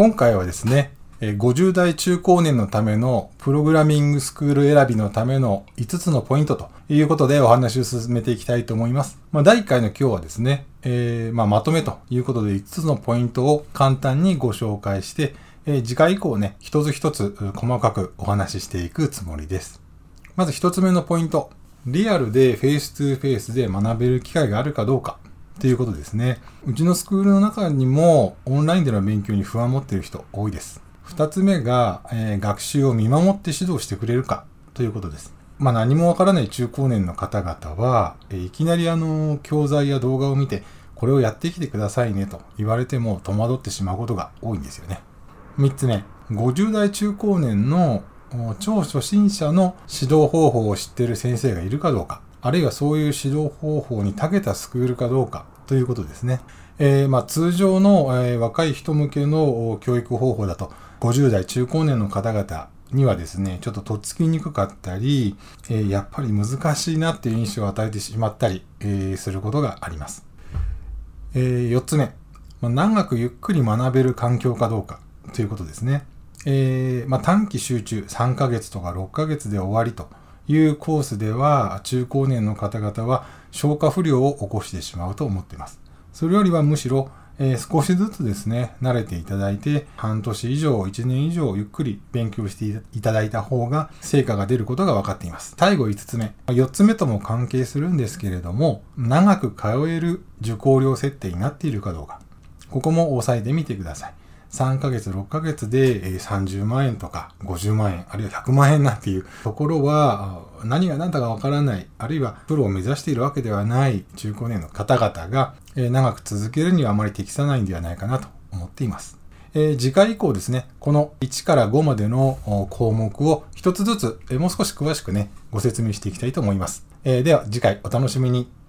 今回はですね、50代中高年のためのプログラミングスクール選びのための5つのポイントということでお話を進めていきたいと思います。まあ、第1回の今日はですね、えー、まあ、まとめということで5つのポイントを簡単にご紹介して、えー、次回以降ね、一つ一つ細かくお話ししていくつもりです。まず1つ目のポイント。リアルでフェイス2フェイスで学べる機会があるかどうかということですね。うちのスクールの中にもオンラインでの勉強に不安を持っている人多いです。二つ目が、えー、学習を見守って指導してくれるかということです。まあ何もわからない中高年の方々は、えー、いきなりあの、教材や動画を見て、これをやってきてくださいねと言われても戸惑ってしまうことが多いんですよね。三つ目、50代中高年の超初心者の指導方法を知っている先生がいるかどうか、あるいはそういう指導方法に長けたスクールかどうかということですね。えー、まあ、通常の、えー、若い人向けの教育方法だと、50代中高年の方々にはですね、ちょっととっつきにくかったり、えー、やっぱり難しいなっていう印象を与えてしまったり、え、することがあります。え、4つ目、まあ、長くゆっくり学べる環境かどうかということですね。え、まあ、短期集中3ヶ月とか6ヶ月で終わりというコースでは中高年の方々は消化不良を起こしてしまうと思っています。それよりはむしろえー、少しずつですね、慣れていただいて、半年以上、1年以上、ゆっくり勉強していただいた方が、成果が出ることが分かっています。最後5つ目。4つ目とも関係するんですけれども、長く通える受講料設定になっているかどうか。ここも押さえてみてください。3ヶ月、6ヶ月で30万円とか50万円、あるいは100万円なんていうところは何が何だかわからない、あるいはプロを目指しているわけではない中高年の方々が長く続けるにはあまり適さないんではないかなと思っています。えー、次回以降ですね、この1から5までの項目を一つずつ、もう少し詳しくね、ご説明していきたいと思います。えー、では次回お楽しみに。